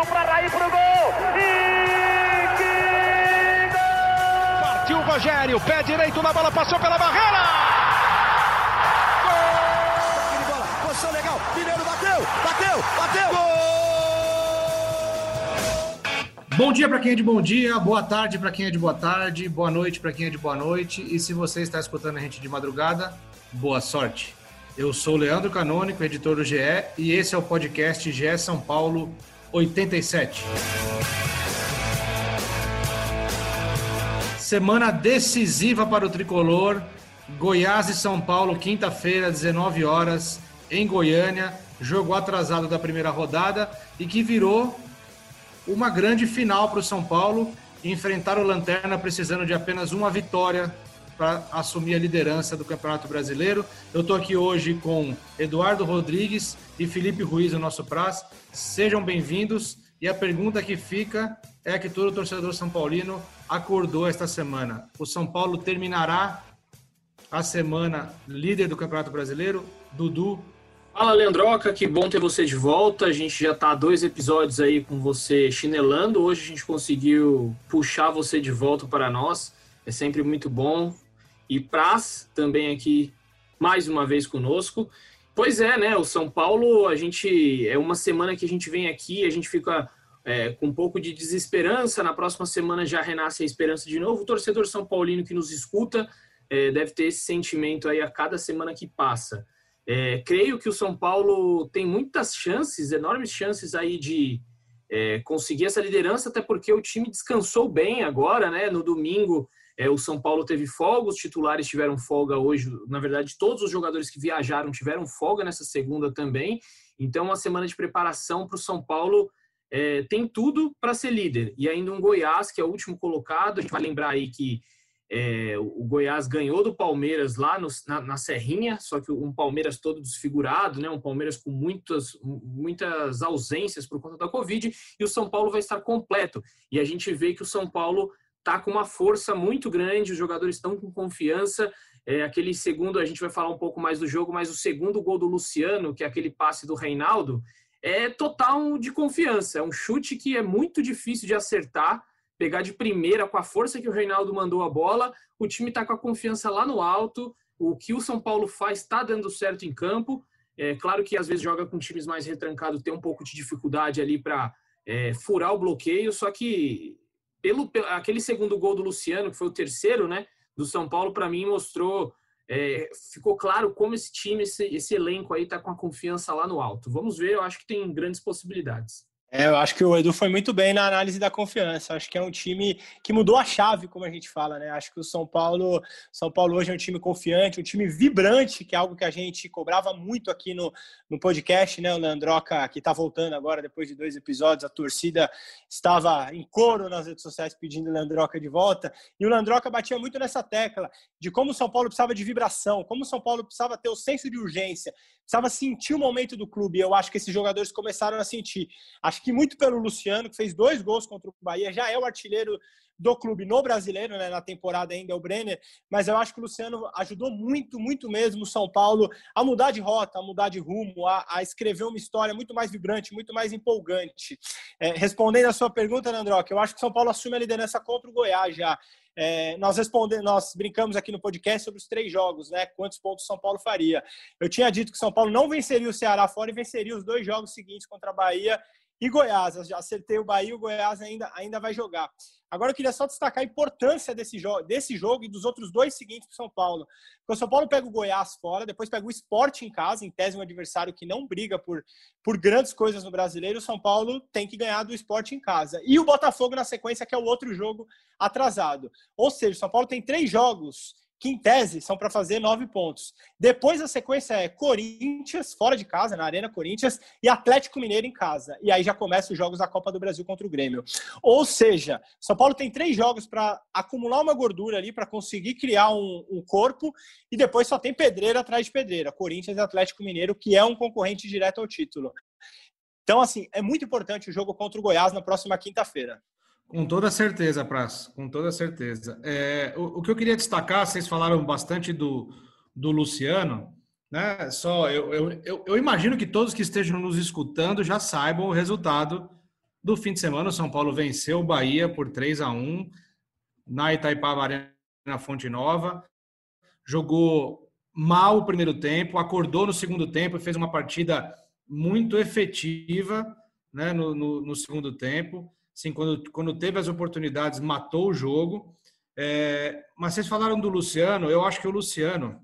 Partiu para Raí pro gol. E que gol! Partiu o Rogério, pé direito na bola, passou pela barreira. Gol! bola, posição legal. Mineiro bateu, bateu, bateu. Gol! Bom dia para quem é de bom dia, boa tarde para quem é de boa tarde, boa noite para quem é de boa noite. E se você está escutando a gente de madrugada, boa sorte. Eu sou Leandro Canônico, editor do GE, e esse é o podcast GE São Paulo 87. Semana decisiva para o tricolor. Goiás e São Paulo, quinta-feira, 19 horas, em Goiânia. Jogo atrasado da primeira rodada e que virou uma grande final para o São Paulo enfrentar o Lanterna precisando de apenas uma vitória para assumir a liderança do Campeonato Brasileiro. Eu estou aqui hoje com Eduardo Rodrigues e Felipe Ruiz, o nosso prazo. Sejam bem-vindos. E a pergunta que fica é a que todo torcedor são paulino acordou esta semana. O São Paulo terminará a semana líder do Campeonato Brasileiro? Dudu, Fala, Leandroca, que bom ter você de volta. A gente já está dois episódios aí com você chinelando. Hoje a gente conseguiu puxar você de volta para nós. É sempre muito bom. E Praz também aqui mais uma vez conosco. Pois é, né? O São Paulo, a gente é uma semana que a gente vem aqui, a gente fica é, com um pouco de desesperança. Na próxima semana já renasce a esperança de novo. O torcedor São Paulino que nos escuta é, deve ter esse sentimento aí a cada semana que passa. É, creio que o São Paulo tem muitas chances, enormes chances aí de é, conseguir essa liderança, até porque o time descansou bem agora, né? No domingo, é, o São Paulo teve folga, os titulares tiveram folga hoje. Na verdade, todos os jogadores que viajaram tiveram folga nessa segunda também. Então, uma semana de preparação para o São Paulo é, tem tudo para ser líder. E ainda um Goiás, que é o último colocado. A gente vai lembrar aí que é, o Goiás ganhou do Palmeiras lá no, na, na, Serrinha, só que um Palmeiras todo desfigurado, né? um Palmeiras com muitas, muitas ausências por conta da Covid, e o São Paulo vai estar completo. E a gente vê que o São Paulo está com uma força muito grande, os jogadores estão com confiança. É, aquele segundo, a gente vai falar um pouco mais do jogo, mas o segundo gol do Luciano, que é aquele passe do Reinaldo, é total de confiança. É um chute que é muito difícil de acertar pegar de primeira com a força que o Reinaldo mandou a bola. O time está com a confiança lá no alto. O que o São Paulo faz está dando certo em campo. É claro que às vezes joga com times mais retrancados, tem um pouco de dificuldade ali para é, furar o bloqueio. Só que pelo, aquele segundo gol do Luciano, que foi o terceiro, né, do São Paulo, para mim mostrou é, ficou claro como esse time, esse, esse elenco aí está com a confiança lá no alto. Vamos ver, eu acho que tem grandes possibilidades. É, eu acho que o Edu foi muito bem na análise da confiança. Acho que é um time que mudou a chave, como a gente fala, né? Acho que o São Paulo, São Paulo hoje é um time confiante, um time vibrante, que é algo que a gente cobrava muito aqui no, no podcast, né? O Leandroca, que está voltando agora depois de dois episódios, a torcida estava em coro nas redes sociais pedindo o Leandroca de volta. E o Leandroca batia muito nessa tecla de como o São Paulo precisava de vibração, como o São Paulo precisava ter o senso de urgência, precisava sentir o momento do clube. Eu acho que esses jogadores começaram a sentir. Acho que muito pelo Luciano, que fez dois gols contra o Bahia, já é o artilheiro do clube no brasileiro, né, na temporada ainda é o Brenner, mas eu acho que o Luciano ajudou muito, muito mesmo o São Paulo a mudar de rota, a mudar de rumo, a, a escrever uma história muito mais vibrante, muito mais empolgante. É, respondendo a sua pergunta, Androque, eu acho que o São Paulo assume a liderança contra o Goiás já. É, nós respondemos, nós brincamos aqui no podcast sobre os três jogos, né? Quantos pontos São Paulo faria? Eu tinha dito que São Paulo não venceria o Ceará fora e venceria os dois jogos seguintes contra a Bahia e Goiás. Eu já acertei o Bahia, o Goiás ainda, ainda vai jogar. Agora eu queria só destacar a importância desse, jo desse jogo e dos outros dois seguintes para o São Paulo. Porque o São Paulo pega o Goiás fora, depois pega o esporte em casa, em tese um adversário que não briga por, por grandes coisas no brasileiro. O São Paulo tem que ganhar do esporte em casa. E o Botafogo na sequência, que é o outro jogo atrasado. Ou seja, o São Paulo tem três jogos que em tese são para fazer nove pontos. Depois a sequência é Corinthians, fora de casa, na Arena Corinthians, e Atlético Mineiro em casa. E aí já começam os jogos da Copa do Brasil contra o Grêmio. Ou seja, São Paulo tem três jogos para acumular uma gordura ali, para conseguir criar um, um, corpo, e depois só tem pedreira atrás de pedreira. Corinthians e Atlético Mineiro, que é um concorrente direto ao título. Então, assim, é muito importante o jogo contra o Goiás na próxima quinta-feira. Com toda certeza, Praz, com toda certeza. É, o, o, que eu queria destacar, vocês falaram bastante do, do Luciano, né? Só eu, eu, eu, eu, imagino que todos que estejam nos escutando já saibam o resultado do fim de semana, o São Paulo venceu o Bahia por 3 a 1 na Itaipava Arena Fonte Nova. Jogou mal o primeiro tempo, acordou no segundo tempo e fez uma partida muito efetiva né, no, no, no segundo tempo. Quando, quando teve as oportunidades, matou o jogo. É, mas vocês falaram do Luciano, eu acho que o Luciano,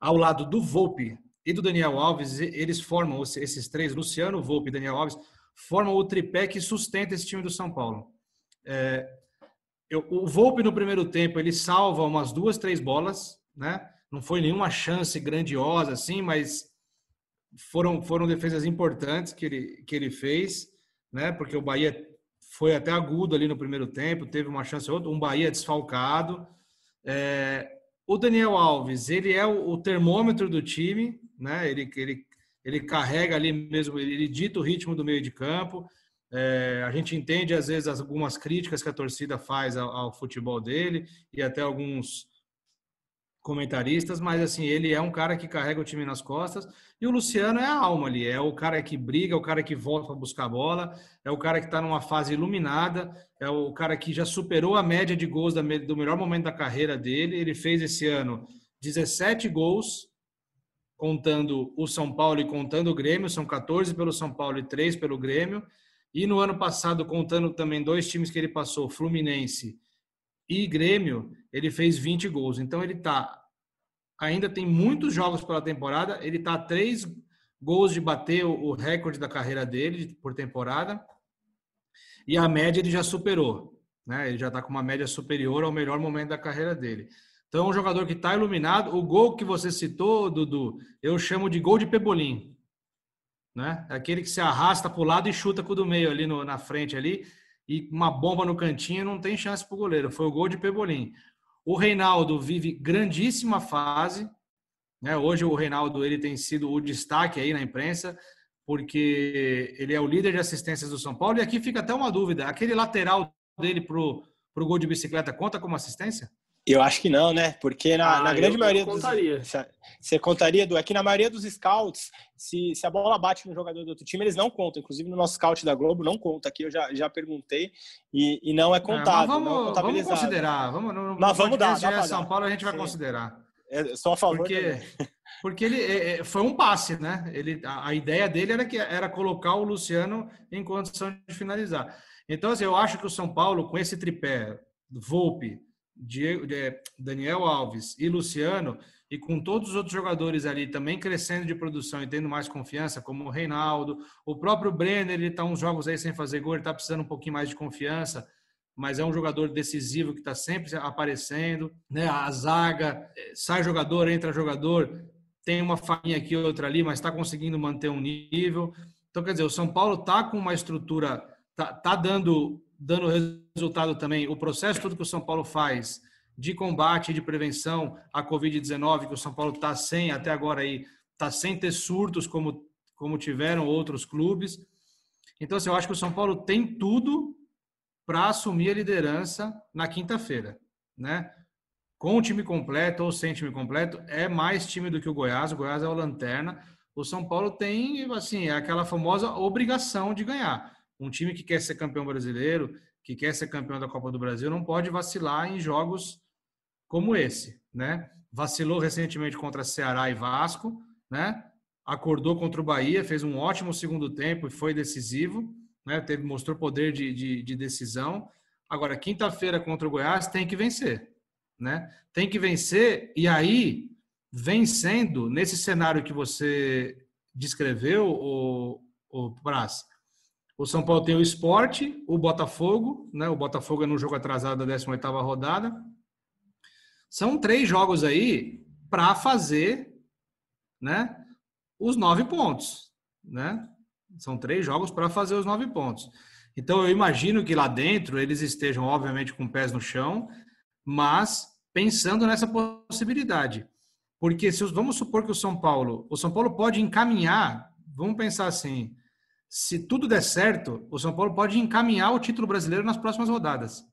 ao lado do Volpe e do Daniel Alves, eles formam, esses três, Luciano, Volpe e Daniel Alves, formam o tripé que sustenta esse time do São Paulo. É, eu, o Volpe no primeiro tempo, ele salva umas duas, três bolas, né? Não foi nenhuma chance grandiosa assim, mas foram, foram defesas importantes que ele, que ele fez, né? Porque o Bahia foi até agudo ali no primeiro tempo, teve uma chance ou outra, um Bahia desfalcado. É, o Daniel Alves, ele é o, o, termômetro do time, né? Ele, ele, ele carrega ali mesmo, ele dita o ritmo do meio de campo. É, a gente entende às vezes algumas críticas que a torcida faz ao, ao futebol dele e até alguns comentaristas, mas assim, ele é um cara que carrega o time nas costas e o Luciano é a alma ali, é o cara que briga, é o cara que volta para buscar a bola, é o cara que está numa fase iluminada, é o cara que já superou a média de gols do melhor momento da carreira dele. Ele fez esse ano 17 gols, contando o São Paulo e contando o Grêmio, são 14 pelo São Paulo e 3 pelo Grêmio. E no ano passado, contando também dois times que ele passou, Fluminense e Grêmio, ele fez 20 gols. Então ele tá ainda tem muitos jogos pela temporada, ele tá a três gols de bater o recorde da carreira dele por temporada. E a média ele já superou, né? Ele já está com uma média superior ao melhor momento da carreira dele. Então, é um jogador que está iluminado. O gol que você citou, Dudu, eu chamo de gol de pebolim. Né? É aquele que se arrasta para o lado e chuta com o do meio ali no, na frente ali e uma bomba no cantinho não tem chance para o goleiro. Foi o gol de Pebolim. O Reinaldo vive grandíssima fase. Né? Hoje o Reinaldo ele tem sido o destaque aí na imprensa, porque ele é o líder de assistências do São Paulo. E aqui fica até uma dúvida: aquele lateral dele para o gol de bicicleta conta como assistência? Eu acho que não, né? Porque na, ah, na grande maioria dos. Você contaria, do aqui na maioria dos scouts, se, se a bola bate no jogador do outro time, eles não contam. Inclusive no nosso scout da Globo não conta. Aqui eu já, já perguntei e, e não é contado. É, vamos, não é vamos considerar. Vamos, no, mas vamos dar. Dá São Paulo a gente vai Sim. considerar. É, só a favor. Porque, porque ele é, é, foi um passe, né? Ele, a, a, ideia dele era que era colocar o Luciano em condição de finalizar. Então, assim, eu acho que o São Paulo, com esse tripé, Volpe, Diego, Daniel Alves e Luciano, e com todos os outros jogadores ali também crescendo de produção e tendo mais confiança, como o Reinaldo, o próprio Brenner, ele está uns jogos aí sem fazer gol, ele está precisando um pouquinho mais de confiança, mas é um jogador decisivo que está sempre aparecendo, né? A zaga, sai jogador, entra jogador, tem uma farinha aqui, outra ali, mas está conseguindo manter um nível. Então, quer dizer, o São Paulo está com uma estrutura, está tá dando dando resultado também o processo todo que o São Paulo faz de combate e de prevenção à Covid-19, que o São Paulo está sem, até agora aí, está sem ter surtos como, como tiveram outros clubes. Então, assim, eu acho que o São Paulo tem tudo para assumir a liderança na quinta-feira, né? Com o time completo ou sem time completo, é mais time do que o Goiás. O Goiás é o lanterna. O São Paulo tem, assim, é aquela famosa obrigação de ganhar. Um time que quer ser campeão brasileiro, que quer ser campeão da Copa do Brasil, não pode vacilar em jogos como esse, né? Vacilou recentemente contra Ceará e Vasco, né? Acordou contra o Bahia, fez um ótimo segundo tempo e foi decisivo, né? Teve, mostrou poder de, de, de decisão. Agora, quinta-feira contra o Goiás tem que vencer, né? Tem que vencer e aí, vencendo nesse cenário que você descreveu, o, o Praz, o São Paulo tem o esporte, o Botafogo, né? O Botafogo é no jogo atrasado da 18ª rodada. São três jogos aí para fazer, né? Os nove pontos, né? São três jogos para fazer os nove pontos. Então eu imagino que lá dentro eles estejam, obviamente, com pés no chão, mas pensando nessa possibilidade. Porque se vamos supor que o São Paulo, o São Paulo pode encaminhar, vamos pensar assim, se tudo der certo, o São Paulo pode encaminhar o título brasileiro nas próximas rodadas.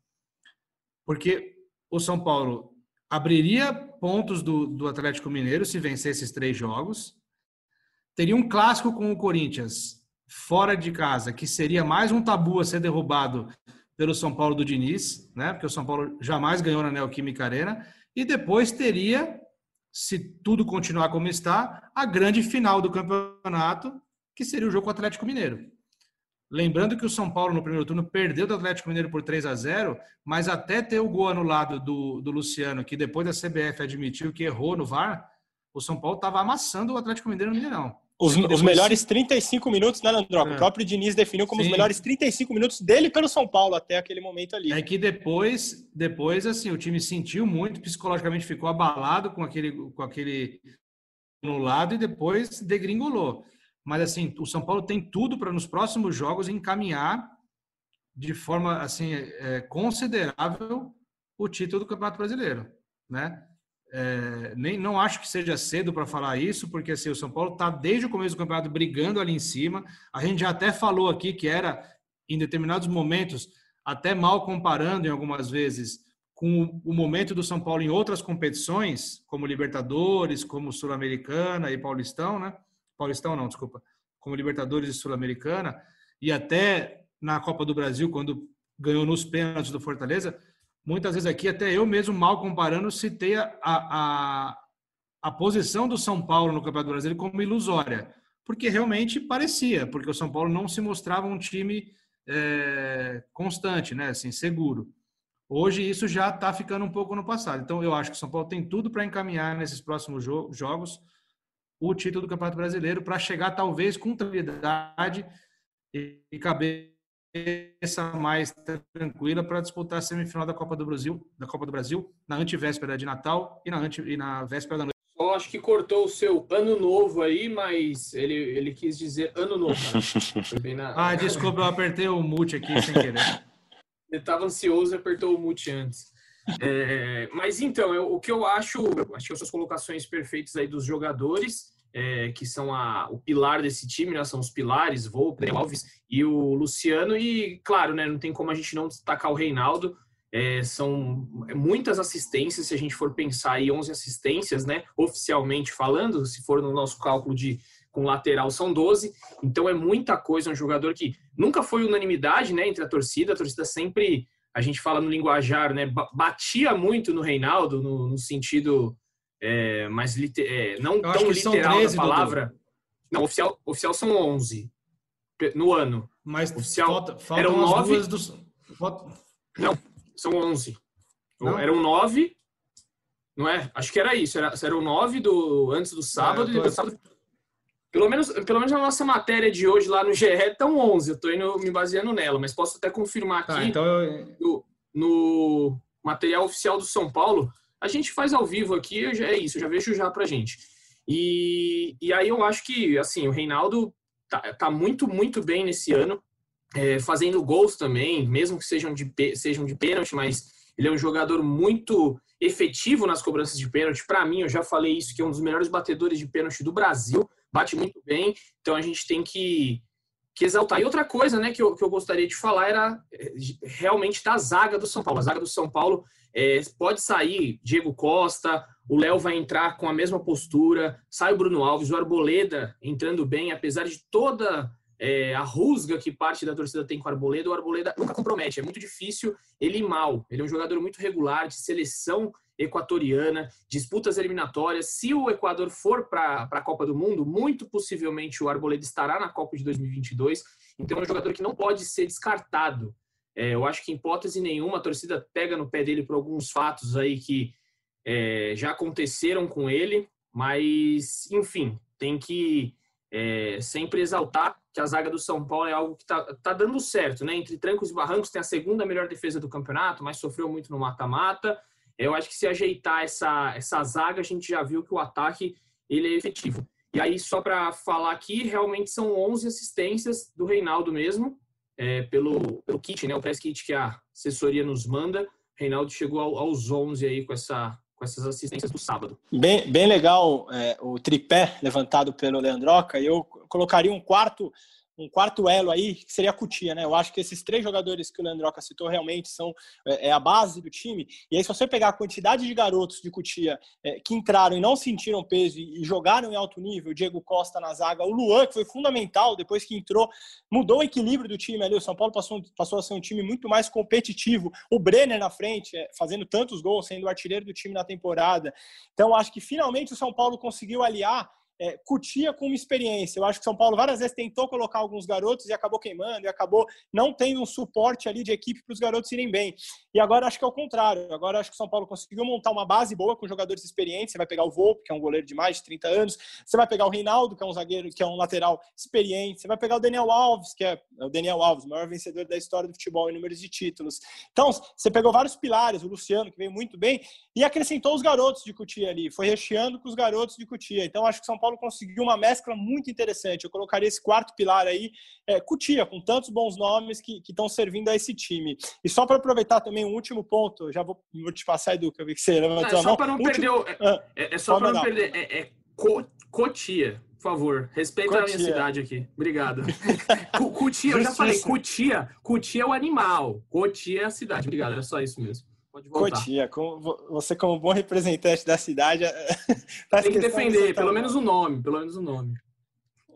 Porque o São Paulo abriria pontos do, do Atlético Mineiro se vencer esses três jogos. Teria um clássico com o Corinthians fora de casa, que seria mais um tabu a ser derrubado pelo São Paulo do Diniz, né? Porque o São Paulo jamais ganhou na Neoquímica Arena e depois teria, se tudo continuar como está, a grande final do campeonato, que seria o jogo com o Atlético Mineiro. Lembrando que o São Paulo no primeiro turno perdeu do Atlético Mineiro por 3 a 0, mas até ter o gol anulado do, do Luciano, que depois da CBF admitiu que errou no VAR, o São Paulo estava amassando o Atlético Mineiro no Mineirão. Os, depois... os, melhores 35 minutos, né, Landroca? É. O próprio Diniz definiu como Sim. os melhores 35 minutos dele pelo São Paulo até aquele momento ali. É que depois, depois assim, o time sentiu muito, psicologicamente ficou abalado com aquele, com aquele no lado e depois degringolou. Mas assim, o São Paulo tem tudo para nos próximos jogos encaminhar de forma assim é, considerável o título do Campeonato Brasileiro, né? É, nem não acho que seja cedo para falar isso, porque assim, o São Paulo está desde o começo do campeonato brigando ali em cima. A gente já até falou aqui que era em determinados momentos até mal comparando em algumas vezes com o momento do São Paulo em outras competições, como Libertadores, como Sul-Americana e Paulistão, né? Paulistão não, desculpa, como Libertadores e Sul-Americana, e até na Copa do Brasil, quando ganhou nos pênaltis do Fortaleza, muitas vezes aqui, até eu mesmo, mal comparando, citei a, a, a posição do São Paulo no Campeonato Brasileiro como ilusória, porque realmente parecia, porque o São Paulo não se mostrava um time é, constante, né, assim, seguro. Hoje isso já está ficando um pouco no passado. Então eu acho que o São Paulo tem tudo para encaminhar nesses próximos jo jogos o título do Campeonato Brasileiro para chegar talvez com tranquilidade e cabeça mais tranquila para disputar a semifinal da Copa do Brasil, da Copa do Brasil, na antivéspera de Natal e na, anti, e na véspera da noite. Só acho que cortou o seu ano novo aí, mas ele, ele quis dizer ano novo. Né? Na... ah, desculpa, eu apertei o mute aqui sem querer. ele estava ansioso e apertou o mute antes. É, mas então, eu, o que eu acho, acho que as suas colocações perfeitas aí dos jogadores, é, que são a, o pilar desse time, né, são os pilares, Volpe, Alves e o Luciano, e claro, né, não tem como a gente não destacar o Reinaldo, é, são muitas assistências, se a gente for pensar aí, 11 assistências, né, oficialmente falando, se for no nosso cálculo de com lateral são 12, então é muita coisa, um jogador que nunca foi unanimidade, né, entre a torcida, a torcida sempre a gente fala no linguajar, né? Batia muito no Reinaldo, no, no sentido é, mais liter, é, não tão literal 13, da palavra. Dudu. Não, oficial, oficial são 11 no ano. Mas oficial falta, eram 9 dos... Não, são 11. Não. Eram 9, não é? Acho que era isso, era, eram 9 do antes do sábado é, e sábado pelo menos, pelo menos na nossa matéria de hoje lá no GE estão 11. Eu estou indo me baseando nela, mas posso até confirmar tá, aqui então eu... no, no, material oficial do São Paulo. A gente faz ao vivo aqui, é isso, eu já vejo já pra gente. E, e aí eu acho que, assim, o Reinaldo tá, tá muito, muito bem nesse ano, é, fazendo gols também, mesmo que sejam de, sejam de pênalti, mas ele é um jogador muito efetivo nas cobranças de pênalti. Para mim, eu já falei isso, que é um dos melhores batedores de pênalti do Brasil bate muito bem, então a gente tem que, que exaltar. E outra coisa né, que, eu, que eu gostaria de falar era é, realmente da zaga do São Paulo. A zaga do São Paulo é, pode sair Diego Costa, o Léo vai entrar com a mesma postura, sai o Bruno Alves, o Arboleda entrando bem, apesar de toda é, a rusga que parte da torcida tem com o Arboleda, o Arboleda nunca compromete, é muito difícil ele ir mal. Ele é um jogador muito regular, de seleção equatoriana, disputas eliminatórias. Se o Equador for para a Copa do Mundo, muito possivelmente o Arboleda estará na Copa de 2022. Então é um jogador que não pode ser descartado. É, eu acho que em hipótese nenhuma a torcida pega no pé dele por alguns fatos aí que é, já aconteceram com ele, mas enfim, tem que é, sempre exaltar que a zaga do São Paulo é algo que está tá dando certo, né? Entre trancos e barrancos tem a segunda melhor defesa do campeonato, mas sofreu muito no mata-mata. Eu acho que se ajeitar essa, essa zaga, a gente já viu que o ataque ele é efetivo. E aí, só para falar aqui, realmente são 11 assistências do Reinaldo mesmo, é, pelo, pelo kit, né, o press kit que a assessoria nos manda. Reinaldo chegou aos 11 aí com, essa, com essas assistências do sábado. Bem, bem legal é, o tripé levantado pelo Leandroca. Eu colocaria um quarto um quarto elo aí, que seria a Cutia, né? Eu acho que esses três jogadores que o Leandroca citou realmente são é, é, a base do time. E aí, se você pegar a quantidade de garotos de Cutia é, que entraram e não sentiram peso e, e, jogaram em alto nível, Diego Costa na zaga, o Luan, que foi fundamental depois que entrou, mudou o equilíbrio do time ali. O São Paulo passou, passou a ser um time muito mais competitivo. O Brenner na frente, é, fazendo tantos gols, sendo o artilheiro do time na temporada. Então, acho que finalmente o São Paulo conseguiu aliar é, Cutia com uma experiência. Eu acho que São Paulo várias vezes tentou colocar alguns garotos e acabou queimando, e acabou não tendo um suporte ali de equipe para os garotos irem bem. E agora acho que é o contrário. Agora acho que São Paulo conseguiu montar uma base boa com jogadores experientes. Você vai pegar o Volpe, que é um goleiro de mais de 30 anos. Você vai pegar o Reinaldo, que é um zagueiro, que é um lateral experiente. Você vai pegar o Daniel Alves, que é o Daniel Alves, o maior vencedor da história do futebol em números de títulos. Então, você pegou vários pilares, o Luciano, que veio muito bem, e acrescentou os garotos de Cutia ali. Foi recheando com os garotos de Cutia. Então, acho que São Paulo conseguiu uma mescla muito interessante. Eu colocaria esse quarto pilar aí, é, Cutia, com tantos bons nomes que estão servindo a esse time. E só para aproveitar também um último ponto, já vou, vou te passar, Edu, que eu vi que você levantou é, a mão. Só para não perder. O... Ah, é, é, só para não perder. É, é Cotia. Por favor, respeita a minha cidade aqui. Obrigado. Cutia, eu já falei, Cutia, Cutia é o animal, Cotia é a cidade. Obrigado, era só isso mesmo. Pode voltar. Cotia, você como bom representante da cidade... tá Tem que defender, pelo menos o nome, pelo menos o nome.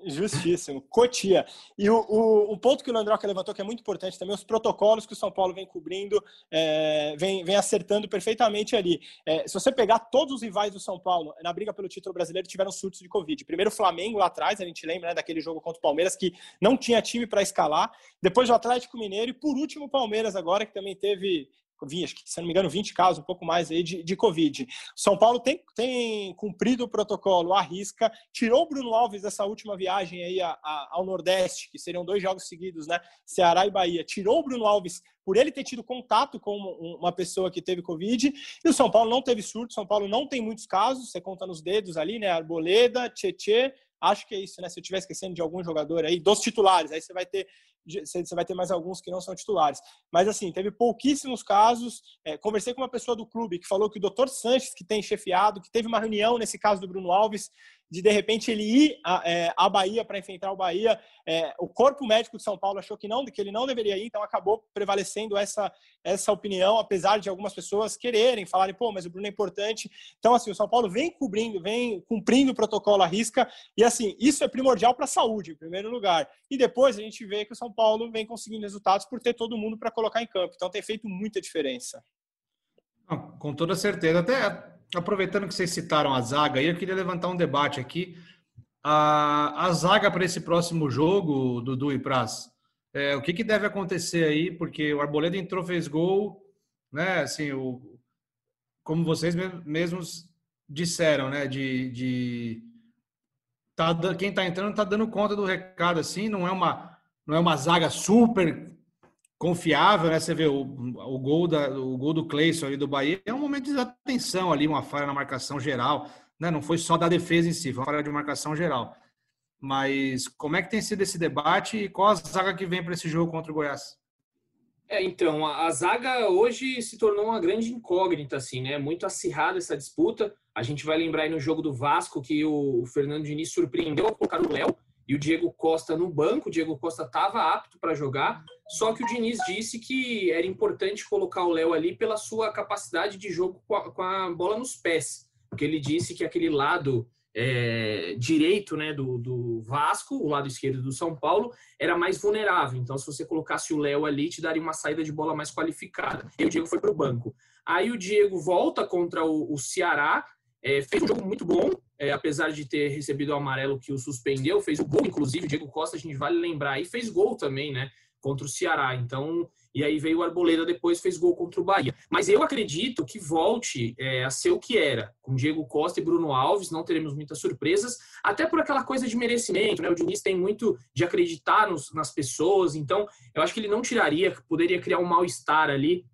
Justíssimo. Cotia. E o, o, o, ponto que o Landroca levantou, que é muito importante também, os protocolos que o São Paulo vem cobrindo, é, vem, vem acertando perfeitamente ali. É, se você pegar todos os rivais do São Paulo na briga pelo título brasileiro, tiveram surtos de Covid. Primeiro o Flamengo lá atrás, a gente lembra né, daquele jogo contra o Palmeiras, que não tinha time para escalar. Depois o Atlético Mineiro e, por último, o Palmeiras agora, que também teve acho que, se não me engano, 20 casos, um pouco mais aí de, de Covid. São Paulo tem, tem cumprido o protocolo à risca, tirou o Bruno Alves dessa última viagem aí a, a, ao Nordeste, que seriam dois jogos seguidos, né? Ceará e Bahia. Tirou o Bruno Alves por ele ter tido contato com uma pessoa que teve Covid, e o São Paulo não teve surto, São Paulo não tem muitos casos, você conta nos dedos ali, né? Arboleda, Tietê, acho que é isso, né? Se eu estiver esquecendo de algum jogador aí, dos titulares, aí você vai ter você vai ter mais alguns que não são titulares. Mas, assim, teve pouquíssimos casos. É, conversei com uma pessoa do clube que falou que o doutor Sanches, que tem chefiado, que teve uma reunião nesse caso do Bruno Alves, de de repente ele ir à, é, à Bahia para enfrentar o Bahia. É, o corpo médico de São Paulo achou que não, que ele não deveria ir, então acabou prevalecendo essa, essa opinião, apesar de algumas pessoas quererem falarem, pô, mas o Bruno é importante. Então, assim, o São Paulo vem cobrindo, vem cumprindo o protocolo à risca, e assim, isso é primordial para a saúde, em primeiro lugar. E depois a gente vê que o São Paulo vem conseguindo resultados por ter todo mundo para colocar em campo. Então tem feito muita diferença. Com toda certeza. Até aproveitando que vocês citaram a zaga eu queria levantar um debate aqui. A, a zaga para esse próximo jogo, Dudu e Praz, é, o que, que deve acontecer aí? Porque o Arboleda entrou, fez gol, né? Assim, o, como vocês mesmos disseram, né? De, de tá, quem está entrando está dando conta do recado, assim, não é uma não é uma zaga super confiável, né? Você vê o, o gol da, o gol do Cleison ali do Bahia é um momento de atenção ali, uma falha na marcação geral, né? Não foi só da defesa em si, foi uma falha de marcação geral. Mas como é que tem sido esse debate e qual a zaga que vem para esse jogo contra o Goiás? É, então, a, a, zaga hoje se tornou uma grande incógnita, assim, né? Muito acirrada essa disputa. A gente vai lembrar aí no jogo do Vasco que o, o Fernando Diniz surpreendeu ao colocar o Léo, e o Diego Costa no banco. O Diego Costa estava apto para jogar, só que o Diniz disse que era importante colocar o Léo ali pela sua capacidade de jogo com a, com a, bola nos pés. Porque ele disse que aquele lado é, direito né, do, do Vasco, o lado esquerdo do São Paulo, era mais vulnerável. Então, se você colocasse o Léo ali, te daria uma saída de bola mais qualificada. E o Diego foi para o banco. Aí o Diego volta contra o, o Ceará, é, fez um jogo muito bom, é, apesar de ter recebido o amarelo que o suspendeu, fez o gol, inclusive, Diego Costa, a gente vale lembrar, e fez gol também, né, contra o Ceará. Então, e aí veio o Arboleda depois, fez gol contra o Bahia. Mas eu acredito que volte é, a ser o que era, com Diego Costa e Bruno Alves, não teremos muitas surpresas, até por aquela coisa de merecimento, né, o Diniz tem muito de acreditar nos, nas pessoas, então eu acho que ele não tiraria, poderia criar um mal-estar ali,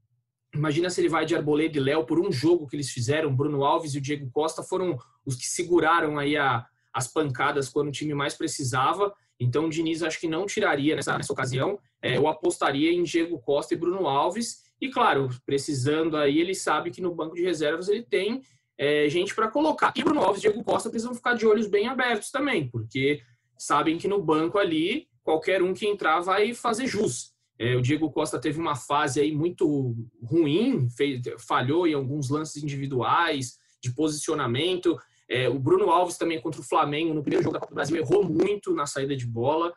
Imagina se ele vai de Arboleda e Léo por um jogo que eles fizeram. Bruno Alves e o Diego Costa foram os que seguraram aí a, as pancadas quando o time mais precisava. Então o Diniz acho que não tiraria nessa, nessa ocasião. É, eu apostaria em Diego Costa e Bruno Alves. E claro, precisando aí, ele sabe que no banco de reservas ele tem é, gente para colocar. E Bruno Alves e Diego Costa precisam ficar de olhos bem abertos também, porque sabem que no banco ali qualquer um que entrar vai fazer jus. É, o Diego Costa teve uma fase aí muito ruim, fez, falhou em alguns lances individuais, de posicionamento. É, o Bruno Alves também contra o Flamengo, no primeiro jogo da Copa do Brasil, errou muito na saída de bola.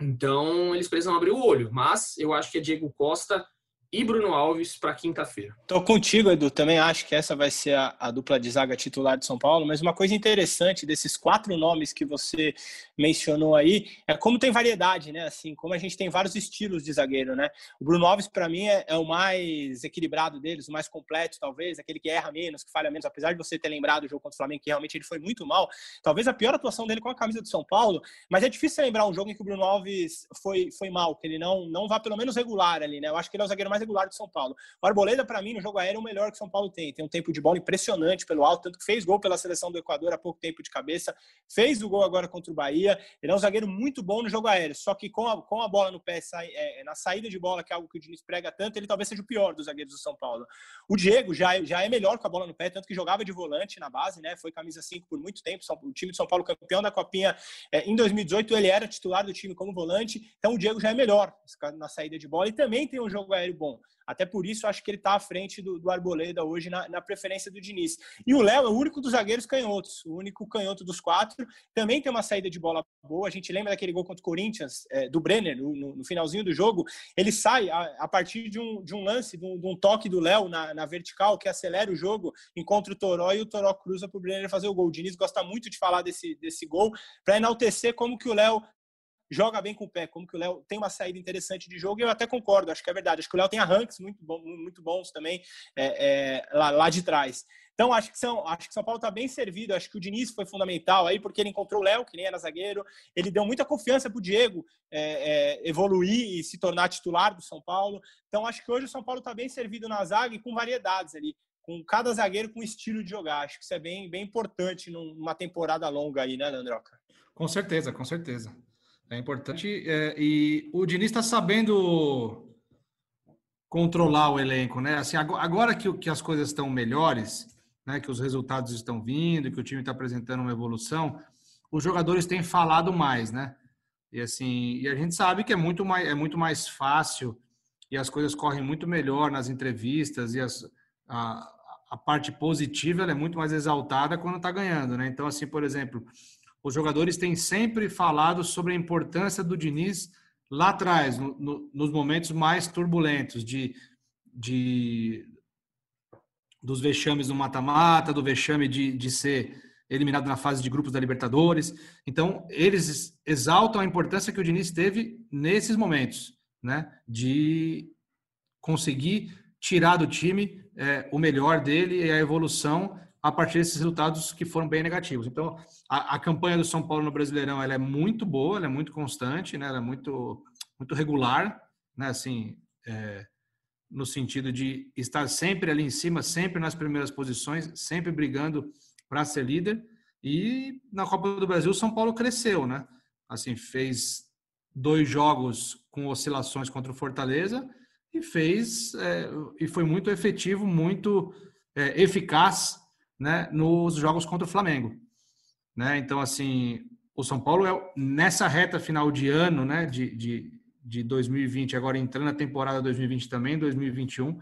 Então, eles precisam abrir o olho. Mas eu acho que é Diego Costa e Bruno Alves para quinta-feira. Tô contigo, Edu. Também acho que essa vai ser a, a, dupla de zaga titular de São Paulo. Mas uma coisa interessante desses quatro nomes que você mencionou aí é como tem variedade, né? Assim, como a gente tem vários estilos de zagueiro, né? O Bruno Alves, para mim, é, é, o mais equilibrado deles, o mais completo, talvez, aquele que erra menos, que falha menos. Apesar de você ter lembrado o jogo contra o Flamengo, que realmente ele foi muito mal, talvez a pior atuação dele com a camisa do São Paulo. Mas é difícil lembrar um jogo em que o Bruno Alves foi, foi mal, que ele não, não vá pelo menos regular ali, né? Eu acho que ele é o zagueiro mais mais regular de São Paulo. O Arboleda, para mim, no jogo aéreo, é o melhor que São Paulo tem. Tem um tempo de bola impressionante pelo alto, tanto que fez gol pela seleção do Equador há pouco tempo de cabeça, fez o gol agora contra o Bahia. Ele é um zagueiro muito bom no jogo aéreo, só que com a, com a bola no pé, é, na saída de bola, que é algo que o Diniz prega tanto, ele talvez seja o pior dos zagueiros do São Paulo. O Diego já, já é melhor com a bola no pé, tanto que jogava de volante na base, né? Foi camisa 5 por muito tempo. O time de São Paulo campeão da Copinha é, em 2018, ele era titular do time como volante. Então o Diego já é melhor na saída de bola e também tem um jogo aéreo bom. Até por isso, acho que ele está à frente do, do Arboleda hoje na, na, preferência do Diniz. E o Léo é o único dos zagueiros canhotos, o único canhoto dos quatro. Também tem uma saída de bola boa. A gente lembra daquele gol contra o Corinthians, é, do Brenner, no, no, finalzinho do jogo. Ele sai a, a partir de um, de um lance, de um, de um toque do Léo na, na, vertical, que acelera o jogo, encontra o Toró e o Toró cruza para o Brenner fazer o gol. O Diniz gosta muito de falar desse, desse gol, para enaltecer como que o Léo joga bem com o pé, como que o Léo tem uma saída interessante de jogo, e eu até concordo, acho que é verdade. Acho que o Léo tem arranques muito, bom, muito bons também é, é, lá, lá de trás. Então, acho que São, acho que São Paulo está bem servido. Acho que o Diniz foi fundamental aí, porque ele encontrou o Léo, que nem era zagueiro. Ele deu muita confiança para o Diego é, é, evoluir e se tornar titular do São Paulo. Então, acho que hoje o São Paulo está bem servido na zaga e com variedades ali. Com cada zagueiro com estilo de jogar. Acho que isso é bem, bem importante numa temporada longa aí, né, Leandroca? Com certeza, com certeza. É importante. É, e o Diniz está sabendo controlar o elenco, né? Assim, agora que, que as coisas estão melhores, né? Que os resultados estão vindo, que o time está apresentando uma evolução, os jogadores têm falado mais, né? E assim, e a gente sabe que é muito mais, é muito mais fácil e as coisas correm muito melhor nas entrevistas e as, a, a parte positiva é muito mais exaltada quando está ganhando, né? Então, assim, por exemplo, os jogadores têm sempre falado sobre a importância do Diniz lá atrás, no, no, nos momentos mais turbulentos de, de dos vexames no mata-mata, do vexame de, de ser eliminado na fase de grupos da Libertadores. Então, eles exaltam a importância que o Diniz teve nesses momentos, né? De conseguir tirar do time é, o melhor dele e a evolução a partir desses resultados que foram bem negativos. Então, a, a, campanha do São Paulo no Brasileirão ela é muito boa, ela é muito constante, né? ela é muito, muito regular, né? assim, é, no sentido de estar sempre ali em cima, sempre nas primeiras posições, sempre brigando para ser líder. E na Copa do Brasil, o São Paulo cresceu, né? Assim, fez dois jogos com oscilações contra o Fortaleza e fez é, e foi muito efetivo, muito é, eficaz né, nos jogos contra o Flamengo. Né? Então, assim, o São Paulo é nessa reta final de ano, né, de, de, de 2020, agora entrando na temporada 2020 também, 2021,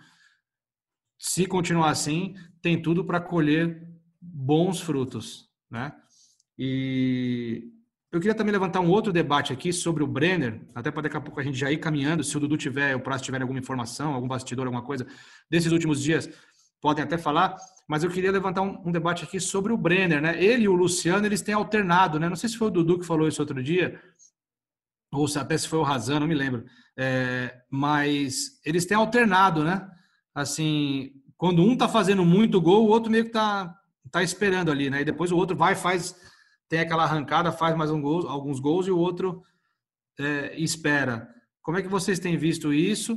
se continuar assim, tem tudo para colher bons frutos, né? E eu queria também levantar um outro debate aqui sobre o Brenner, até para daqui a pouco a gente já ir caminhando, se o Dudu tiver, o Prazo tiver alguma informação, algum bastidor, alguma coisa desses últimos dias, podem até falar, mas eu queria levantar um, um, debate aqui sobre o Brenner, né? Ele e o Luciano, eles têm alternado, né? Não sei se foi o Dudu que falou isso outro dia, ou se até se foi o Razan, não me lembro. É, mas eles têm alternado, né? Assim, quando um tá fazendo muito gol, o outro meio que tá, tá esperando ali, né? E depois o outro vai faz tem aquela arrancada, faz mais um gol, alguns gols e o outro é, espera. Como é que vocês têm visto isso?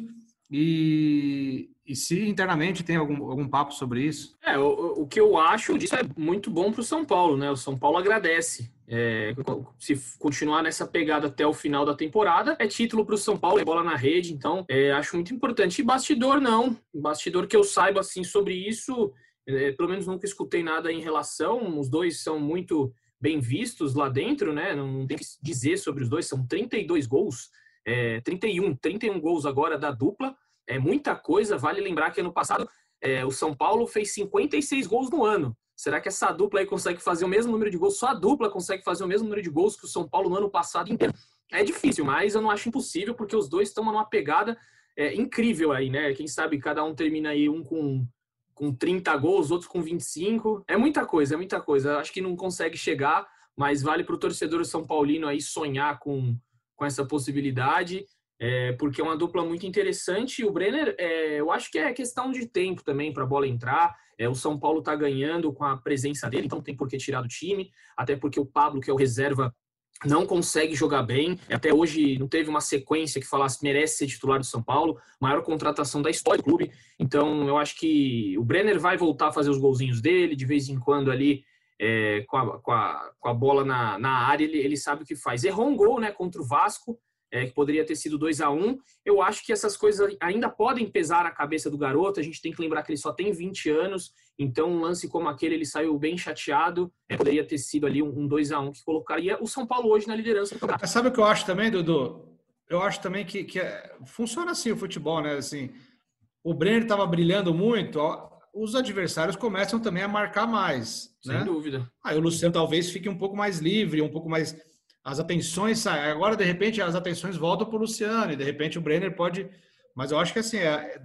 E, e se internamente tem algum, algum papo sobre isso? É, o, o que eu acho disso é muito bom para o São Paulo, né? O São Paulo agradece. É, se continuar nessa pegada até o final da temporada, é título para o São Paulo, é bola na rede, então é, acho muito importante. E bastidor, não. Bastidor que eu saiba assim sobre isso, é, pelo menos nunca escutei nada em relação. Os dois são muito bem vistos lá dentro, né? Não tem que dizer sobre os dois, são 32 gols, é, 31, 31 gols agora da dupla, é muita coisa. Vale lembrar que ano passado é, o São Paulo fez 56 gols no ano. Será que essa dupla aí consegue fazer o mesmo número de gols? Só a dupla consegue fazer o mesmo número de gols que o São Paulo no ano passado inteiro. É difícil, mas eu não acho impossível, porque os dois estão numa pegada é, incrível aí, né? Quem sabe cada um termina aí um com, com 30 gols, outro com 25. É muita coisa, é muita coisa. Acho que não consegue chegar, mas vale para o torcedor São Paulino aí sonhar com, com essa possibilidade é, porque é uma dupla muito interessante. O Brenner, é, eu acho que é questão de tempo também para a bola entrar. É, o São Paulo está ganhando com a presença dele, então tem por que tirar do time. Até porque o Pablo, que é o reserva, não consegue jogar bem. Até hoje não teve uma sequência que falasse merece ser titular do São Paulo. Maior contratação da história do clube. Então eu acho que o Brenner vai voltar a fazer os golzinhos dele, de vez em quando ali. É, com, a, com, a, com, a, bola na, na área, ele, ele sabe o que faz. Errou um gol né, contra o Vasco, é, que poderia ter sido 2 a 1 um. Eu acho que essas coisas ainda podem pesar na cabeça do garoto. A gente tem que lembrar que ele só tem 20 anos, então um lance como aquele ele saiu bem chateado. É, poderia ter sido ali um, um 2 a 1 um que colocaria o São Paulo hoje na liderança do campeonato. Sabe o que eu acho também, Dudu? Eu acho também que, que é, funciona assim o futebol, né? Assim, o Brenner estava brilhando muito, os adversários começam também a marcar mais. Sem né? dúvida. Aí o Luciano talvez fique um pouco mais livre, um pouco mais as atenções saem. Agora, de repente, as atenções voltam para o Luciano, e de repente o Brenner pode. Mas eu acho que assim, é,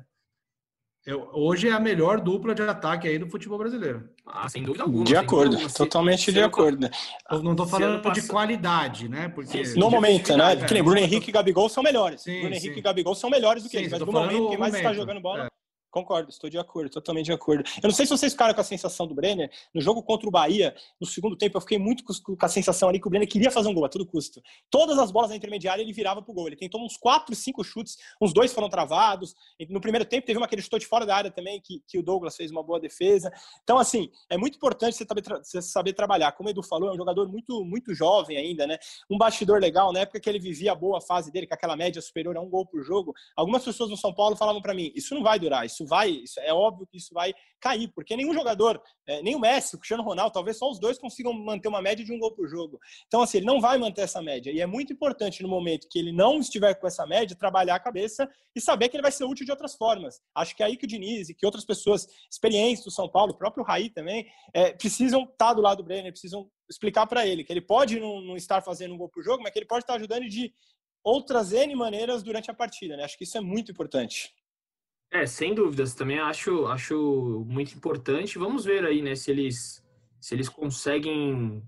é, hoje é a melhor dupla de ataque aí do futebol brasileiro. Ah, sem dúvida alguma. De acordo, dúvida. totalmente de acordo. Né? Eu não estou falando passa... de qualidade, né? Porque no momento, né? Porque Bruno Henrique e Gabigol são melhores. Sim, Bruno Henrique sim. e Gabigol são melhores do que sim, eles, mas no momento, quem mais está jogando bola. É. Concordo, estou de acordo, totalmente de acordo. Eu não sei se vocês ficaram com a sensação do Brenner, no jogo contra o Bahia, no segundo tempo, eu fiquei muito com a sensação ali que o Brenner queria fazer um gol a todo custo. Todas as bolas na intermediária ele virava pro gol. Ele tentou uns 4, 5 chutes, uns dois foram travados. No primeiro tempo teve uma que ele chutou de fora da área também, que, que o Douglas fez uma boa defesa. Então, assim, é muito importante você saber, você saber trabalhar. Como o Edu falou, é um jogador muito, muito jovem ainda, né? Um bastidor legal, na época que ele vivia a boa fase dele, com aquela média superior a um gol por jogo, algumas pessoas no São Paulo falavam para mim, isso não vai durar, isso vai, isso é óbvio que isso vai cair, porque nenhum jogador, é, nem o Messi, o Cristiano Ronaldo, talvez só os dois consigam manter uma média de um gol por jogo. Então, assim, ele não vai manter essa média. E é muito importante no momento que ele não estiver com essa média, trabalhar a cabeça e saber que ele vai ser útil de outras formas. Acho que é aí que o Diniz e que outras pessoas experientes do São Paulo, o próprio Raí também, é, precisam estar do lado do Brenner, precisam explicar para ele que ele pode não, não, estar fazendo um gol por jogo, mas que ele pode estar ajudando de outras N maneiras durante a partida. Né? Acho que isso é muito importante. É, sem dúvidas, também acho, acho muito importante. Vamos ver aí, né, se eles, se eles conseguem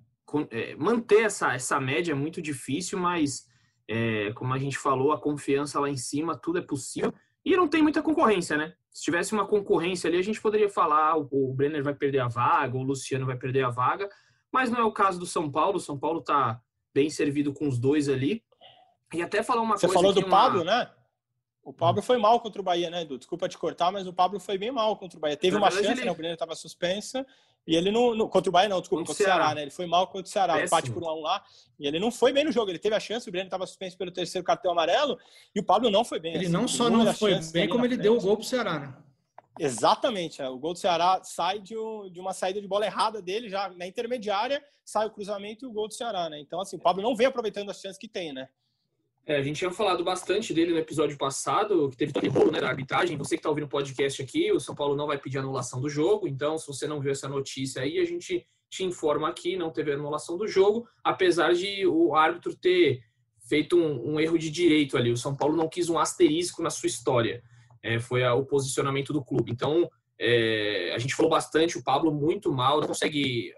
é, manter essa, essa média, é muito difícil, mas é, como a gente falou, a confiança lá em cima, tudo é possível. E não tem muita concorrência, né? Se tivesse uma concorrência ali, a gente poderia falar, o, o Brenner vai perder a vaga, o Luciano vai perder a vaga, mas não é o caso do São Paulo. O São Paulo tá bem servido com os dois ali. E até falar uma Você coisa. Você falou do uma... Pablo, né? O Pablo foi mal contra o Bahia, né, Edu? Desculpa te cortar, mas o Pablo foi bem mal contra o Bahia. Teve uma chance, ele... né? O Brenner estava suspensa. E ele não, não, Contra o Bahia, não, desculpa, contra, contra o Ceará. Ceará, né? Ele foi mal contra o Ceará, Péssimo. empate por um a um lá. E ele não foi bem no jogo. Ele teve a chance, o Brenner estava suspenso pelo terceiro cartão amarelo. E o Pablo não foi bem. Ele assim, não só não foi bem, como ele frente. deu o gol pro Ceará, né? Exatamente. É. O gol do Ceará sai de, um, de, uma saída de bola errada dele, já na intermediária, sai o cruzamento e o gol do Ceará, né? Então, assim, o Pablo não vem aproveitando as chances que tem, né? É, a gente tinha falado bastante dele no episódio passado, que teve todo o né, da arbitragem. Você que está ouvindo o podcast aqui, o São Paulo não vai pedir anulação do jogo, então se você não viu essa notícia aí, a gente te informa aqui, não teve anulação do jogo, apesar de o árbitro ter feito um, um erro de direito ali. O São Paulo não quis um asterisco na sua história. É, foi a, o posicionamento do clube. Então, é, a gente falou bastante, o Pablo muito mal, não consegue.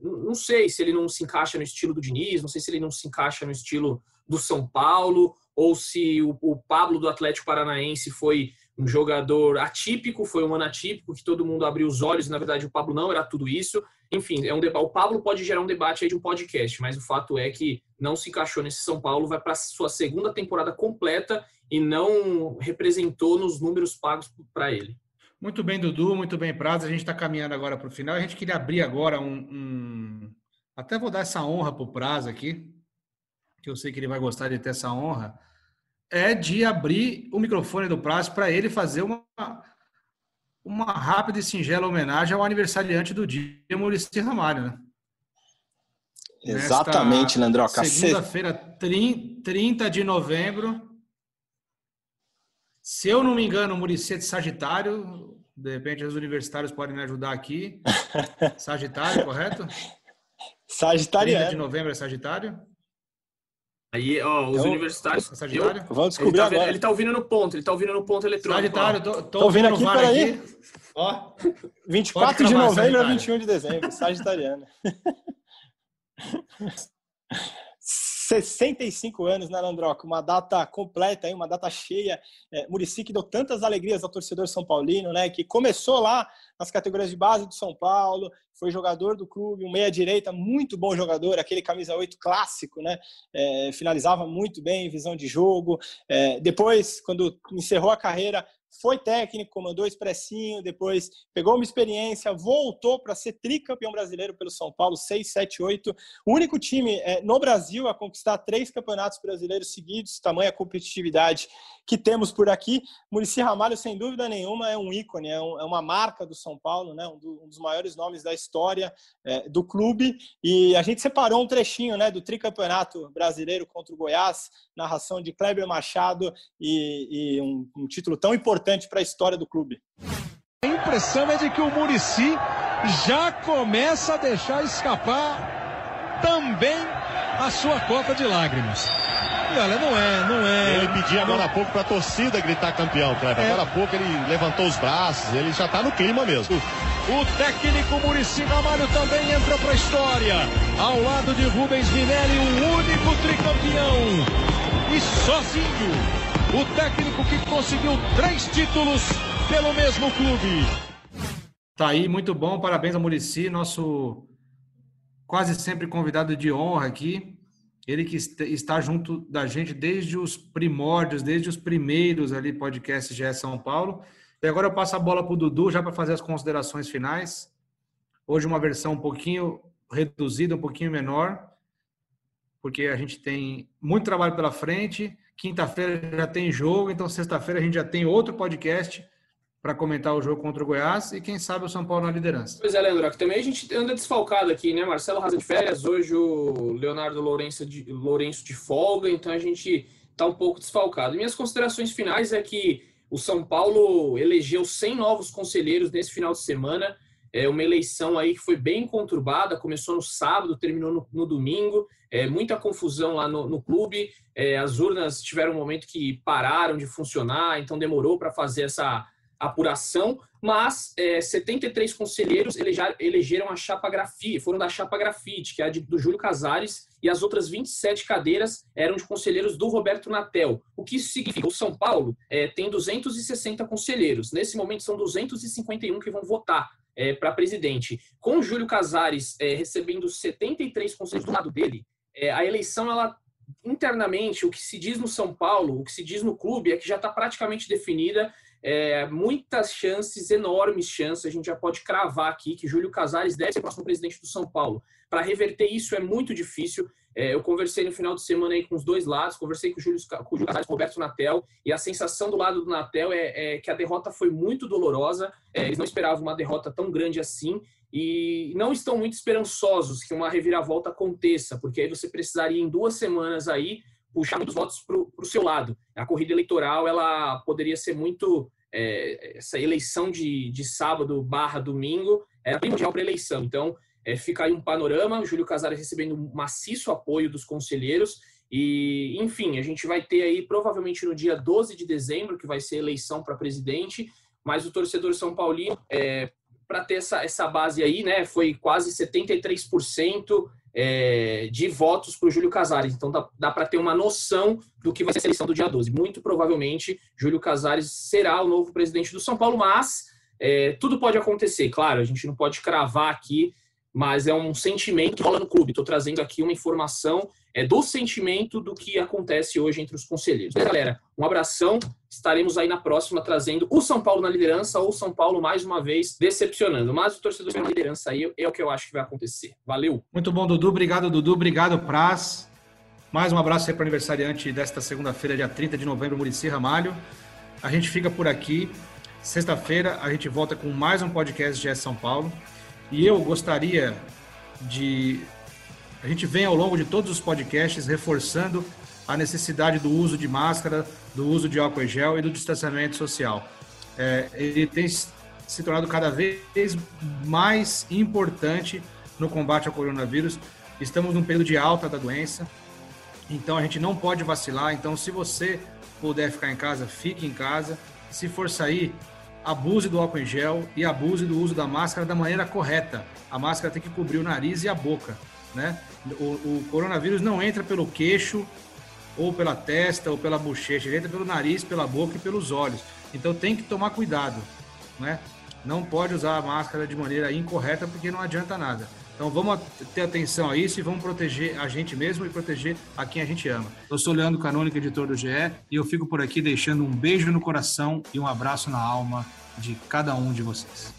Não sei se ele não se encaixa no estilo do Diniz, não sei se ele não se encaixa no estilo do São Paulo, ou se o, o Pablo do Atlético Paranaense foi um jogador atípico, foi um ano atípico, que todo mundo abriu os olhos, e na verdade o Pablo não era tudo isso. Enfim, é um debate. O Pablo pode gerar um debate aí de um podcast, mas o fato é que não se encaixou nesse São Paulo, vai para sua segunda temporada completa e não representou nos números pagos para ele. Muito bem, Dudu, muito bem, Prazo. A gente está caminhando agora para o final. A gente queria abrir agora um, um... Até vou dar essa honra para o Prazo aqui, que eu sei que ele vai gostar de ter essa honra, é de abrir o microfone do Prazo para ele fazer uma, uma rápida e singela homenagem ao aniversariante do dia, Maurício Ramalho, né? Exatamente, Landroca. Segunda-feira, 30 de novembro. Se eu não me engano, o Muricy é de Sagitário. De repente, os universitários podem me ajudar aqui. Sagitário, correto? Sagitariano. 30 de novembro é Sagitário? Aí, ó, os Eu- universitários. É Sagitário? Vamos Ele descobrir tá, vendo- agora. ele tá ouvindo no ponto, ele tá ouvindo no ponto eletrônico. Sagitário, tô, tô, Tô ouvindo ouvindo aqui, peraí. aqui. Ó, 24 Pode de novembro a Sagitário. 21 de dezembro, Sagitariano. 65 anos, né, Landroca? Uma data completa, aí, uma data cheia. É, Muricy que deu tantas alegrias ao torcedor São Paulino, né? Que começou lá nas categorias de base do São Paulo, foi jogador do clube, um meia-direita, muito bom jogador, aquele camisa 8 clássico, né? É, finalizava muito bem, visão de jogo. É, depois, quando encerrou a carreira, foi técnico, comandou o Expressinho, depois pegou uma experiência, voltou para ser tricampeão brasileiro pelo São Paulo, 6, 7, 8. O único time é, no Brasil a conquistar três campeonatos brasileiros seguidos, tamanha competitividade que temos por aqui. Muricy Ramalho, sem dúvida nenhuma, é um ícone, é, um- é uma marca do São Paulo, né? um, do- um dos maiores nomes da história é, do clube. E a gente separou um trechinho né, do tricampeonato brasileiro contra o Goiás, narração de Kleber Machado e, e um, um título tão importante para a história do clube. A impressão é de que o Murici já começa a deixar escapar também a sua cota de lágrimas. E olha, não é, não é. Ele pediu agora há pouco pra torcida gritar campeão, Kleber. É. Agora há pouco ele levantou os braços, ele já tá no clima mesmo. O técnico Murici Ramalho também entra para a história. Ao lado de Rubens Minelli, o único tricampeão. E sozinho, o técnico que conseguiu três títulos pelo mesmo clube. Tá aí, muito bom. Parabéns ao Murici, nosso quase sempre convidado de honra aqui. Ele que est- está junto da gente desde os primórdios, desde os primeiros ali podcasts GE São Paulo. E agora eu passo a bola para o Dudu já para fazer as considerações finais. Hoje uma versão um pouquinho reduzida, um pouquinho menor, porque a gente tem muito trabalho pela frente. Quinta-feira já tem jogo, então sexta-feira a gente já tem outro podcast para comentar o jogo contra o Goiás e quem sabe o São Paulo na liderança. Pois é, Leandro, também a gente anda desfalcado aqui, né? Marcelo Raza de férias, hoje o Leonardo Lourenço de, Lourenço de folga, então a gente tá um pouco desfalcado. Minhas considerações finais é que o São Paulo elegeu 100 novos conselheiros nesse final de semana, é uma eleição aí que foi bem conturbada, começou no sábado, terminou no, no domingo, é, muita confusão lá no, no clube, é, as urnas tiveram um momento que pararam de funcionar, então demorou para fazer essa apuração, mas é, 73 conselheiros elegeram a chapa grafite, foram da chapa grafite, que é a de, do Júlio Casares, e as outras 27 cadeiras eram de conselheiros do Roberto Natel. O que isso significa? O São Paulo é, tem 260 conselheiros. Nesse momento são 251 que vão votar é, para presidente. Com Júlio Casares é, recebendo 73 conselheiros do lado dele, é, a eleição ela internamente o que se diz no São Paulo, o que se diz no clube é que já está praticamente definida é, muitas chances, enormes chances, a gente já pode cravar aqui que Júlio Casares deve ser o próximo presidente do São Paulo. Para reverter isso é muito difícil. É, eu conversei no final de semana aí com os dois lados, conversei com o Júlio, com o Júlio Roberto Natel, e a sensação do lado do Natel é, é que a derrota foi muito dolorosa. É, eles não esperavam uma derrota tão grande assim e não estão muito esperançosos que uma reviravolta aconteça, porque aí você precisaria em duas semanas aí puxar muitos votos para o seu lado. A corrida eleitoral ela poderia ser muito é, essa eleição de, de sábado barra domingo era primordial para eleição. Então é, fica aí um panorama, o Júlio Casares recebendo maciço apoio dos conselheiros e, enfim, a gente vai ter aí provavelmente no dia 12 de dezembro, que vai ser eleição para presidente, mas o torcedor São Paulino, é, para ter essa, essa base aí, né, foi quase 73% é, de votos para o Júlio Casares. Então dá, dá para ter uma noção do que vai ser a eleição do dia 12. Muito provavelmente, Júlio Casares será o novo presidente do São Paulo, mas é, tudo pode acontecer. Claro, a gente não pode cravar aqui, mas é um sentimento que rola no clube. Estou trazendo aqui uma informação é, do sentimento do que acontece hoje entre os conselheiros. Mas, galera, um abração. Estaremos aí na próxima trazendo o São Paulo na liderança ou o São Paulo mais uma vez decepcionando. Mas o torcedor na liderança aí é o que eu acho que vai acontecer. Valeu! Muito bom, Dudu. Obrigado, Dudu. Obrigado, Praz. Mais um abraço aí para o aniversariante desta segunda-feira, dia 30 de novembro, Murici Ramalho. A gente fica por aqui. Sexta-feira a gente volta com mais um podcast de São Paulo. E eu gostaria de A gente vem ao longo de todos os podcasts reforçando a necessidade do uso de máscara, do uso de álcool em gel e do distanciamento social. É, ele tem se tornado cada vez mais importante no combate ao coronavírus. Estamos num período de alta da doença, então a gente não pode vacilar. Então, se você puder ficar em casa, fique em casa. Se for sair, abuse do álcool em gel e abuse do uso da máscara da maneira correta. A máscara tem que cobrir o nariz e a boca, né? O, o coronavírus não entra pelo queixo ou pela testa ou pela bochecha, ele entra pelo nariz, pela boca e pelos olhos. Então tem que tomar cuidado, né? Não pode usar a máscara de maneira incorreta porque não adianta nada. Então vamos ter atenção a isso e vamos proteger a gente mesmo e proteger a quem a gente ama. Eu sou Leandro Canônico, editor do GE, e eu fico por aqui deixando um beijo no coração e um abraço na alma de cada um de vocês.